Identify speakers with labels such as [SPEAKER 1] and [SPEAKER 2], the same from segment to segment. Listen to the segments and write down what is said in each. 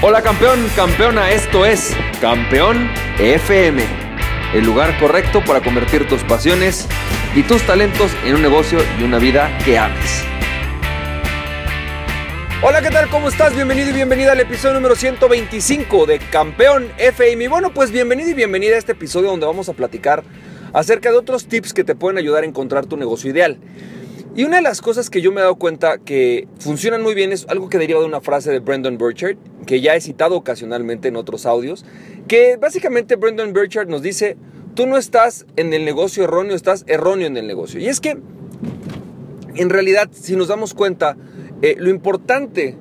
[SPEAKER 1] Hola campeón, campeona, esto es Campeón FM, el lugar correcto para convertir tus pasiones y tus talentos en un negocio y una vida que ames. Hola, ¿qué tal? ¿Cómo estás? Bienvenido y bienvenida al episodio número 125 de Campeón FM. Y bueno, pues bienvenido y bienvenida a este episodio donde vamos a platicar acerca de otros tips que te pueden ayudar a encontrar tu negocio ideal. Y una de las cosas que yo me he dado cuenta que funcionan muy bien es algo que deriva de una frase de Brendan Burchard, que ya he citado ocasionalmente en otros audios, que básicamente Brendan Burchard nos dice, tú no estás en el negocio erróneo, estás erróneo en el negocio. Y es que, en realidad, si nos damos cuenta, eh, lo importante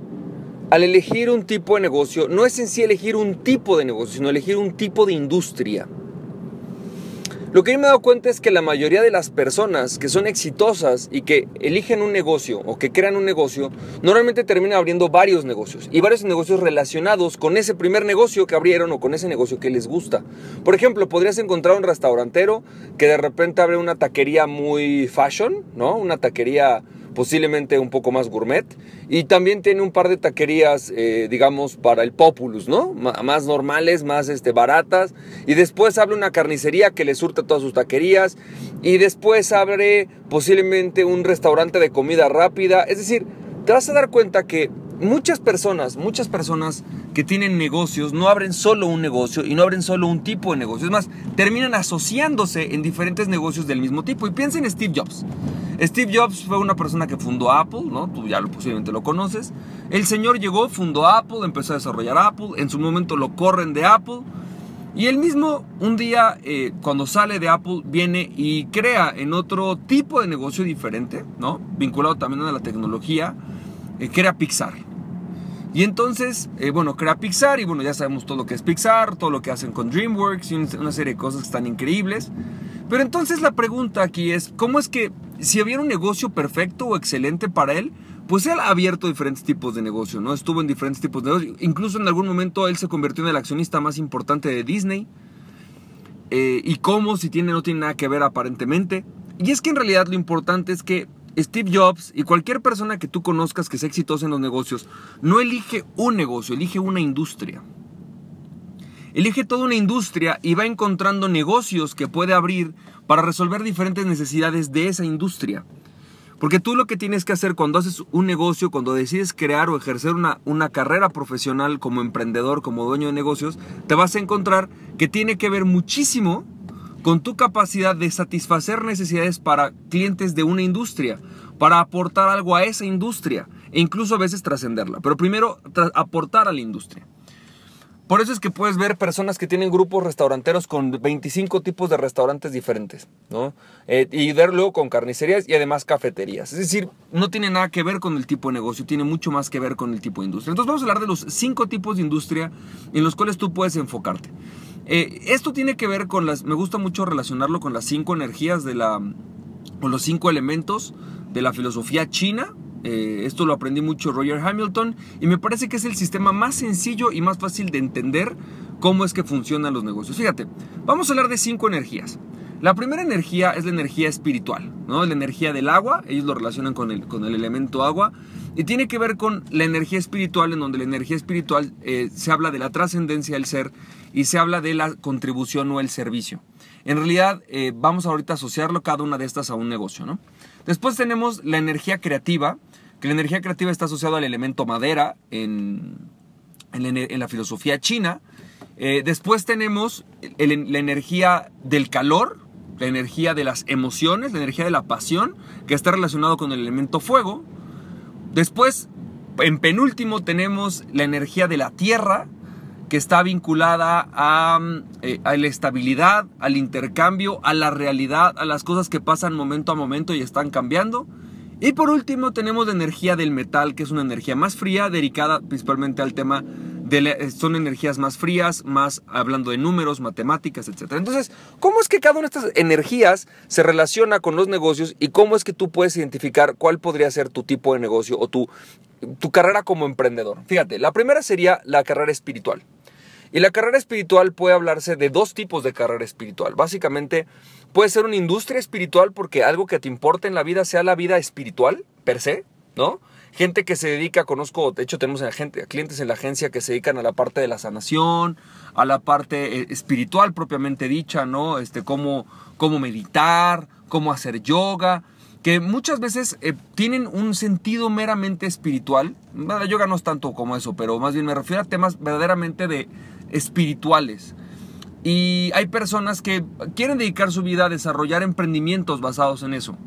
[SPEAKER 1] al elegir un tipo de negocio no es en sí elegir un tipo de negocio, sino elegir un tipo de industria. Lo que yo me he dado cuenta es que la mayoría de las personas que son exitosas y que eligen un negocio o que crean un negocio, normalmente terminan abriendo varios negocios y varios negocios relacionados con ese primer negocio que abrieron o con ese negocio que les gusta. Por ejemplo, podrías encontrar un restaurantero que de repente abre una taquería muy fashion, ¿no? Una taquería posiblemente un poco más gourmet. Y también tiene un par de taquerías, eh, digamos, para el populus, ¿no? más normales, más este, baratas. Y después abre una carnicería que le surta todas sus taquerías. Y después abre posiblemente un restaurante de comida rápida. Es decir, te vas a dar cuenta que muchas personas, muchas personas que tienen negocios no abren solo un negocio y no abren solo un tipo de negocio. Es más, terminan asociándose en diferentes negocios del mismo tipo. Y piensa en Steve Jobs. Steve Jobs fue una persona que fundó Apple, ¿no? Tú ya posiblemente lo conoces. El señor llegó, fundó Apple, empezó a desarrollar Apple. En su momento lo corren de Apple. Y él mismo un día, eh, cuando sale de Apple, viene y crea en otro tipo de negocio diferente, ¿no? Vinculado también a la tecnología, eh, crea Pixar. Y entonces, eh, bueno, crea Pixar y bueno, ya sabemos todo lo que es Pixar, todo lo que hacen con DreamWorks y una serie de cosas que están increíbles. Pero entonces la pregunta aquí es, ¿cómo es que si hubiera un negocio perfecto o excelente para él, pues él ha abierto diferentes tipos de negocio, ¿no? Estuvo en diferentes tipos de negocio. Incluso en algún momento él se convirtió en el accionista más importante de Disney. Eh, y cómo, si tiene no tiene nada que ver aparentemente. Y es que en realidad lo importante es que Steve Jobs y cualquier persona que tú conozcas que sea exitosa en los negocios, no elige un negocio, elige una industria. Elige toda una industria y va encontrando negocios que puede abrir para resolver diferentes necesidades de esa industria. Porque tú lo que tienes que hacer cuando haces un negocio, cuando decides crear o ejercer una, una, carrera profesional como emprendedor, como dueño de negocios, te vas a encontrar que tiene que ver muchísimo con tu capacidad de satisfacer necesidades para clientes de una industria, para aportar algo a esa industria e incluso a veces trascenderla. Pero primero aportar a la industria. Por eso es que puedes ver personas que tienen grupos restauranteros con 25 tipos de restaurantes diferentes, ¿no? Eh, y ver luego con carnicerías y además cafeterías. Es decir, no tiene nada que ver con el tipo de negocio, tiene mucho más que ver con el tipo de industria. Entonces vamos a hablar de los cinco tipos de industria en los cuales tú puedes enfocarte. Eh, esto tiene que ver con las, me gusta mucho relacionarlo con las cinco energías de la, con los cinco elementos de la filosofía china, eh, esto lo aprendí mucho Roger Hamilton y me parece que es el sistema más sencillo y más fácil de entender cómo es que funcionan los negocios. Fíjate, vamos a hablar de cinco energías. La primera energía es la energía espiritual, ¿no? La energía del agua, ellos lo relacionan con el, con el elemento agua, y tiene que ver con la energía espiritual, en donde la energía espiritual eh, se habla de la trascendencia del ser y se habla de la contribución o el servicio. En realidad, eh, vamos ahorita a asociarlo cada una de estas a un negocio, ¿no? Después tenemos la energía creativa, que la energía creativa está asociada al elemento madera en, en, la, filosofía china. Eh, después tenemos la energía del calor, la energía de las emociones, la energía de la pasión, que está relacionado con el elemento fuego. Después, en penúltimo, tenemos la energía de la tierra, que está vinculada a, eh, a, la estabilidad, al intercambio, a la realidad, a las cosas que pasan momento a momento y están cambiando. Y por último tenemos la energía del metal, que es una energía más fría, dedicada principalmente al tema de... son energías más frías, más hablando de números, matemáticas, etc. Entonces, ¿cómo es que cada una de estas energías se relaciona con los negocios y cómo es que tú puedes identificar cuál podría ser tu tipo de negocio o tu, tu carrera como emprendedor? Fíjate, la primera sería la carrera espiritual. Y la carrera espiritual puede hablarse de dos tipos de carrera espiritual. Básicamente puede ser una industria espiritual porque algo que te importa en la vida sea la vida espiritual per se, ¿no? gente que se dedica, conozco, de hecho tenemos gente, clientes en la agencia que se dedican a la parte de la sanación, a la parte eh, espiritual propiamente dicha, ¿no? Este, cómo, cómo meditar, cómo hacer yoga, que muchas veces eh, tienen un sentido meramente espiritual. La yoga no es tanto como eso, pero más bien me refiero a temas verdaderamente de espirituales. Y hay personas que quieren dedicar su vida a desarrollar emprendimientos basados en eso,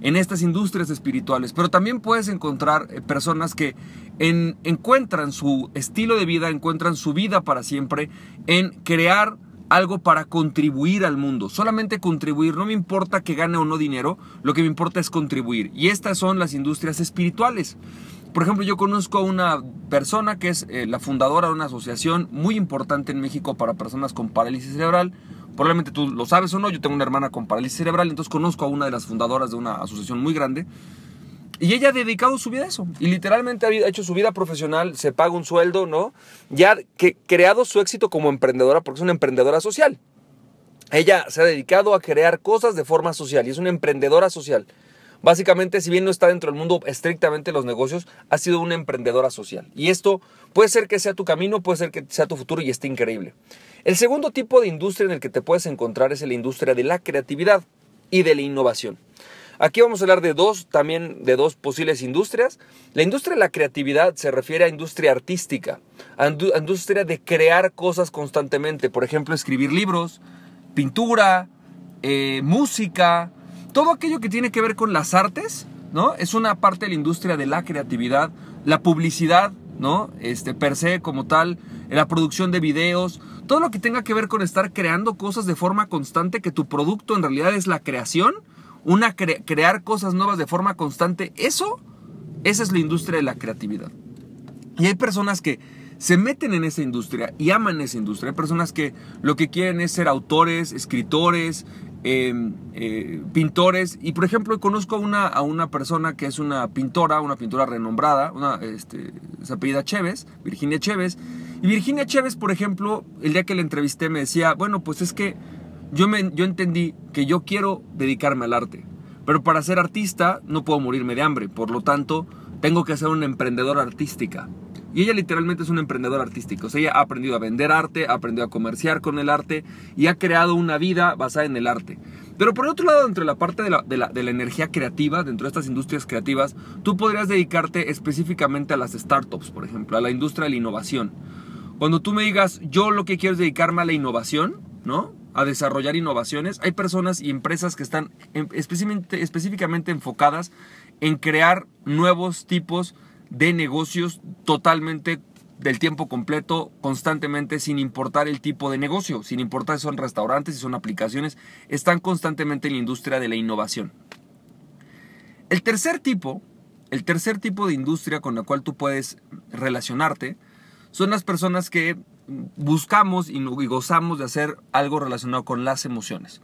[SPEAKER 1] en estas industrias espirituales. Pero también puedes encontrar eh, personas que encuentran su estilo de vida, encuentran su vida para siempre en crear algo para contribuir al mundo. Solamente contribuir, no me importa que gane o no dinero, lo que me importa es contribuir. Y estas son las industrias espirituales. Por ejemplo, yo conozco a una persona que es eh, la fundadora de una asociación muy importante en México para personas con parálisis cerebral. Probablemente tú lo sabes o no, yo tengo una hermana con parálisis cerebral, entonces conozco a una de las fundadoras de una asociación muy grande. Y ella ha dedicado su vida a eso. Y literalmente ha hecho su vida profesional, se paga un sueldo, ¿no? Ya que creado su éxito como emprendedora, porque es una emprendedora social. Ella se ha dedicado a crear cosas de forma social y es una emprendedora social. Básicamente, si bien no está dentro del mundo estrictamente los negocios, ha sido una emprendedora social. Y esto puede ser que sea tu camino, puede ser que sea tu futuro y esté increíble. El segundo tipo de industria en el que te puedes encontrar es la industria de la creatividad y de la innovación. Aquí vamos a hablar de dos, también de dos posibles industrias. La industria de la creatividad se refiere a industria artística, a, industria de crear cosas constantemente. Por ejemplo, escribir libros, pintura, eh, música, todo aquello que tiene que ver con las artes, ¿no? Es una parte de la industria de la creatividad, la publicidad, ¿no? Este, per se como tal, la producción de videos, todo lo que tenga que ver con estar creando cosas de forma constante, que tu producto en realidad es la creación, una crear cosas nuevas de forma constante, eso, esa es la industria de la creatividad. Y hay personas que se meten en esa industria y aman esa industria. Hay personas que lo que quieren es ser autores, escritores, Em, eh, pintores. Y por ejemplo, conozco a una, a una persona que es una pintora, una pintora renombrada, una, este, se apellida Chévez, Virginia Chévez. Y Virginia Chévez, por ejemplo, el día que la entrevisté me decía, bueno, pues es que yo, me, yo entendí que yo quiero dedicarme al arte. Pero para ser artista no puedo morirme de hambre. Por lo tanto, tengo que ser una emprendedora artística. Y ella literalmente es una emprendedora artística. O sea, ella ha aprendido a vender arte, ha aprendido a comerciar con el arte y ha creado una vida basada en el arte. Pero por otro lado, dentro de la parte de la, de, la, de la, energía creativa, dentro de estas industrias creativas, tú podrías dedicarte específicamente a las startups, por ejemplo, a la industria de la innovación. Cuando tú me digas, yo lo que quiero es dedicarme a la innovación, ¿no? A desarrollar innovaciones, hay personas y empresas que están específicamente, específicamente enfocadas en crear nuevos tipos de negocios totalmente del tiempo completo, constantemente, sin importar el tipo de negocio, sin importar si son restaurantes, si son aplicaciones, están constantemente en la industria de la innovación. El tercer tipo, el tercer tipo de industria con la cual tú puedes relacionarte, son las personas que buscamos y gozamos de hacer algo relacionado con las emociones.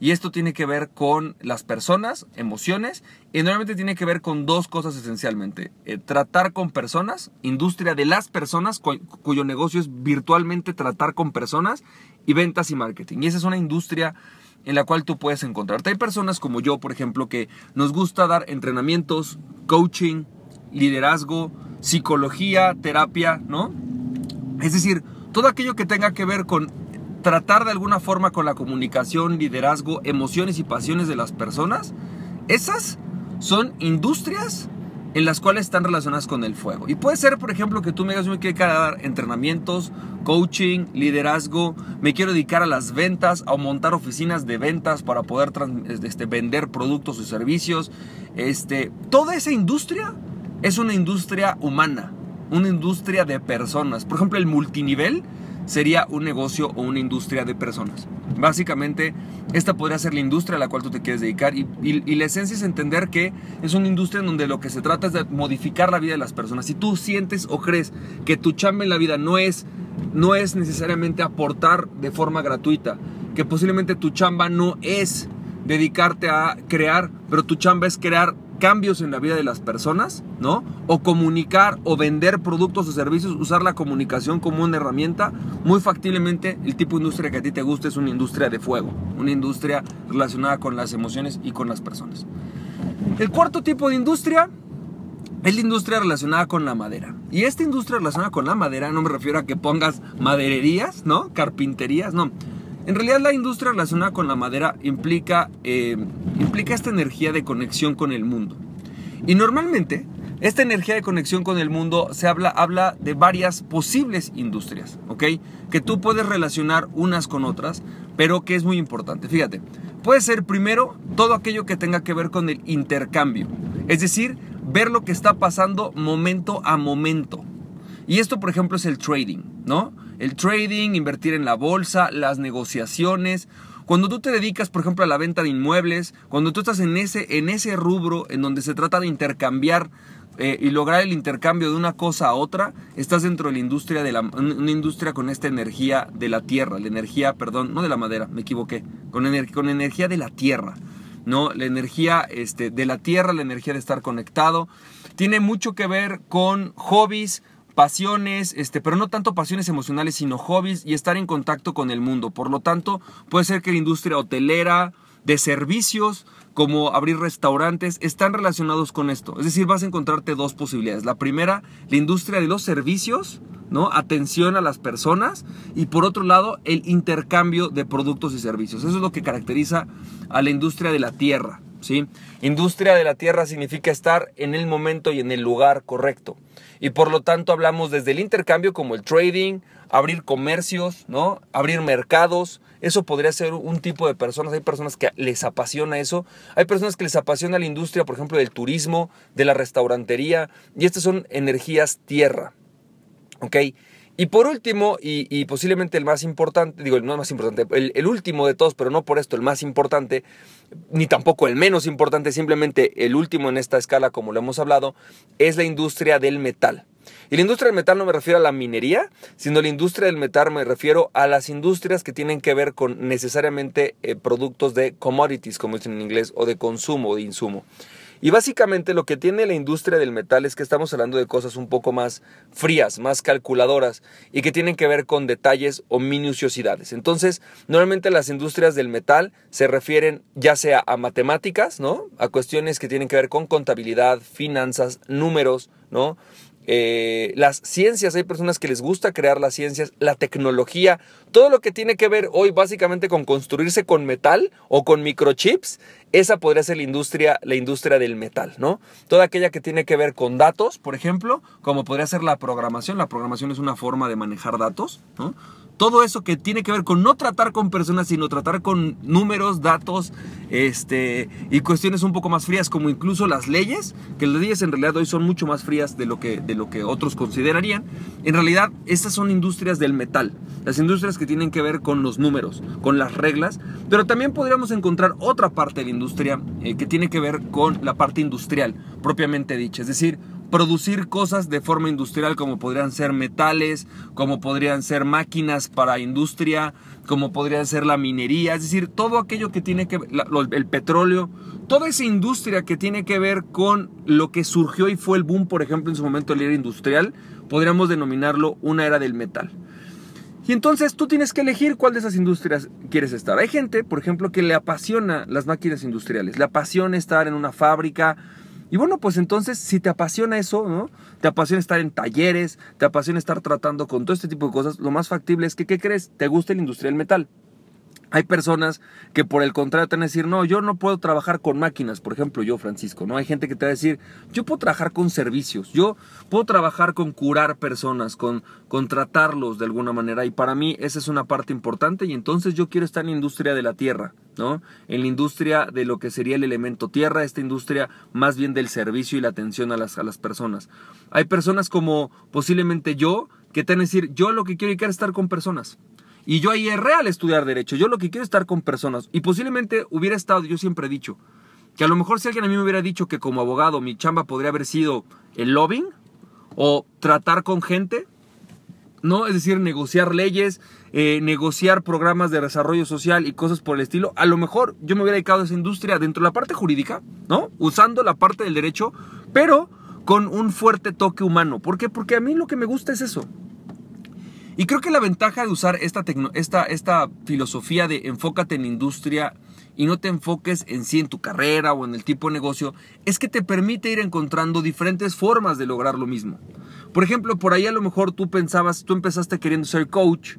[SPEAKER 1] Y esto tiene que ver con las personas, emociones, y normalmente tiene que ver con dos cosas esencialmente. Eh, tratar con personas, industria de las personas, cuyo negocio es virtualmente tratar con personas, y ventas y marketing. Y esa es una industria en la cual tú puedes encontrarte. Hay personas como yo, por ejemplo, que nos gusta dar entrenamientos, coaching, liderazgo, psicología, terapia, ¿no? Es decir, todo aquello que tenga que ver con tratar de alguna forma con la comunicación, liderazgo, emociones y pasiones de las personas, esas son industrias en las cuales están relacionadas con el fuego. Y puede ser, por ejemplo, que tú me digas, me quiero dar entrenamientos, coaching, liderazgo, me quiero dedicar a las ventas, a montar oficinas de ventas para poder este, vender productos y servicios. Este, toda esa industria es una industria humana, una industria de personas. Por ejemplo, el multinivel sería un negocio o una industria de personas. Básicamente, esta podría ser la industria a la cual tú te quieres dedicar y, la esencia es entender que es una industria en donde lo que se trata es de modificar la vida de las personas. Si tú sientes o crees que tu chamba en la vida no es, no es necesariamente aportar de forma gratuita, que posiblemente tu chamba no es dedicarte a crear, pero tu chamba es crear cambios en la vida de las personas, ¿no? O comunicar o vender productos o servicios, usar la comunicación como una herramienta, muy factiblemente el tipo de industria que a ti te guste es una industria de fuego, una industria relacionada con las emociones y con las personas. El cuarto tipo de industria es la industria relacionada con la madera. Y esta industria relacionada con la madera no me refiero a que pongas madererías, ¿no? Carpinterías, no. En realidad la industria relacionada con la madera implica, eh, implica esta energía de conexión con el mundo. Y normalmente esta energía de conexión con el mundo se habla, habla de varias posibles industrias, ¿ok? Que tú puedes relacionar unas con otras, pero que es muy importante. Fíjate, puede ser primero todo aquello que tenga que ver con el intercambio. Es decir, ver lo que está pasando momento a momento. Y esto, por ejemplo, es el trading, ¿no? El trading, invertir en la bolsa, las negociaciones. Cuando tú te dedicas, por ejemplo, a la venta de inmuebles, cuando tú estás en ese, en ese rubro en donde se trata de intercambiar eh, y lograr el intercambio de una cosa a otra, estás dentro de la industria de la una industria con esta energía de la tierra, la energía, perdón, no de la madera, me equivoqué, con, con energía de la tierra. ¿no? La energía este, de la tierra, la energía de estar conectado. Tiene mucho que ver con hobbies, pasiones, este, pero no tanto pasiones emocionales, sino hobbies y estar en contacto con el mundo. Por lo tanto, puede ser que la industria hotelera, de servicios, como abrir restaurantes, están relacionados con esto. Es decir, vas a encontrarte dos posibilidades. La primera, la industria de los servicios, ¿no? Atención a las personas y por otro lado, el intercambio de productos y servicios. Eso es lo que caracteriza a la industria de la tierra, ¿sí? Industria de la tierra significa estar en el momento y en el lugar correcto. Y por lo tanto hablamos desde el intercambio como el trading, abrir comercios, ¿no? Abrir mercados. Eso podría ser un tipo de personas. Hay personas que les apasiona eso. Hay personas que les apasiona la industria, por ejemplo, del turismo, de la restaurantería. Y estas son energías tierra. ¿Ok? Y por último, y, posiblemente el más importante, digo, no el más importante, el, último de todos, pero no por esto el más importante, ni tampoco el menos importante, simplemente el último en esta escala, como lo hemos hablado, es la industria del metal. Y la industria del metal no me refiero a la minería, sino la industria del metal me refiero a las industrias que tienen que ver con necesariamente eh, productos de commodities, como dicen en inglés, o de consumo, de insumo. Y básicamente lo que tiene la industria del metal es que estamos hablando de cosas un poco más frías, más calculadoras y que tienen que ver con detalles o minuciosidades. Entonces, normalmente las industrias del metal se refieren ya sea a matemáticas, ¿no? A cuestiones que tienen que ver con contabilidad, finanzas, números, ¿no? Eh, las ciencias, hay personas que les gusta crear las ciencias, la tecnología, todo lo que tiene que ver hoy básicamente con construirse con metal o con microchips, esa podría ser la industria, la industria del metal, ¿no? Toda aquella que tiene que ver con datos, por ejemplo, como podría ser la programación, la programación es una forma de manejar datos, ¿no? Todo eso que tiene que ver con no tratar con personas, sino tratar con números, datos, este, y cuestiones un poco más frías, como incluso las leyes, que las leyes en realidad hoy son mucho más frías de lo que, de lo que otros considerarían. En realidad, estas son industrias del metal, las industrias que tienen que ver con los números, con las reglas, pero también podríamos encontrar otra parte de la industria eh, que tiene que ver con la parte industrial, propiamente dicha, es decir, producir cosas de forma industrial como podrían ser metales, como podrían ser máquinas para industria, como podría ser la minería, es decir, todo aquello que tiene que ver, el petróleo, toda esa industria que tiene que ver con lo que surgió y fue el boom, por ejemplo, en su momento la era industrial, podríamos denominarlo una era del metal. Y entonces tú tienes que elegir cuál de esas industrias quieres estar. Hay gente, por ejemplo, que le apasiona las máquinas industriales, le apasiona estar en una fábrica, y bueno, pues entonces si te apasiona eso, ¿no? Te apasiona estar en talleres, te apasiona estar tratando con todo este tipo de cosas, lo más factible es que, ¿qué crees? Te gusta el industrial metal. Hay personas que por el contrario te van a decir, no, yo no puedo trabajar con máquinas, por ejemplo, yo, Francisco, ¿no? Hay gente que te va a decir, yo puedo trabajar con servicios, yo puedo trabajar con curar personas, con, con tratarlos de alguna manera, y para mí esa es una parte importante, y entonces yo quiero estar en la industria de la tierra, ¿no? En la industria de lo que sería el elemento tierra, esta industria más bien del servicio y la atención a las, a las personas. Hay personas como posiblemente yo, que te van decir, yo lo que quiero es estar con personas. Y yo ahí erré al estudiar derecho. Yo lo que quiero es estar con personas. Y posiblemente hubiera estado, yo siempre he dicho, que a lo mejor si alguien a mí me hubiera dicho que como abogado mi chamba podría haber sido el lobbying o tratar con gente, ¿no? Es decir, negociar leyes, eh, negociar programas de desarrollo social y cosas por el estilo. A lo mejor yo me hubiera dedicado a esa industria dentro de la parte jurídica, ¿no? Usando la parte del derecho, pero con un fuerte toque humano. ¿Por qué? Porque a mí lo que me gusta es eso. Y creo que la ventaja de usar esta, esta, esta filosofía de enfócate en industria y no te enfoques en sí, en tu carrera o en el tipo de negocio, es que te permite ir encontrando diferentes formas de lograr lo mismo. Por ejemplo, por ahí a lo mejor tú pensabas, tú empezaste queriendo ser coach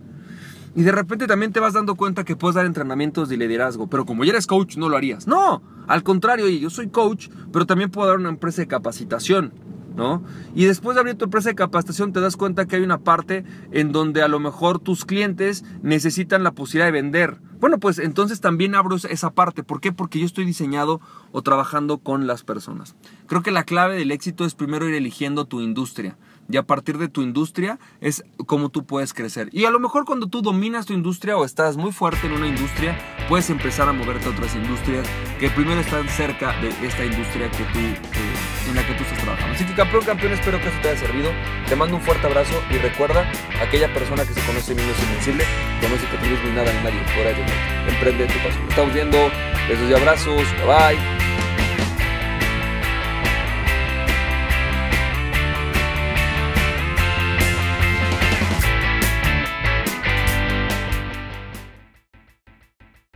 [SPEAKER 1] y de repente también te vas dando cuenta que puedes dar entrenamientos de liderazgo, pero como ya eres coach no lo harías. No, al contrario, yo soy coach, pero también puedo dar una empresa de capacitación. ¿No? Y después de abrir tu empresa de capacitación te das cuenta que hay una parte en donde a lo mejor tus clientes necesitan la posibilidad de vender. Bueno, pues entonces también abro esa parte. ¿Por qué? Porque yo estoy diseñado o trabajando con las personas. Creo que la clave del éxito es primero ir eligiendo tu industria y a partir de tu industria es como tú puedes crecer. Y a lo mejor cuando tú dominas tu industria o estás muy fuerte en una industria, puedes empezar a moverte a otras industrias que primero están cerca de esta industria que tú, en la que tú estás trabajando. Así que campeón, campeón, espero que eso te haya servido. Te mando un fuerte abrazo y recuerda, aquella persona que se conoce niño invencible, conoce que tú no eres nada ni nadie fuera de Emprende tu pasión. Estamos viendo, besos y abrazos, bye.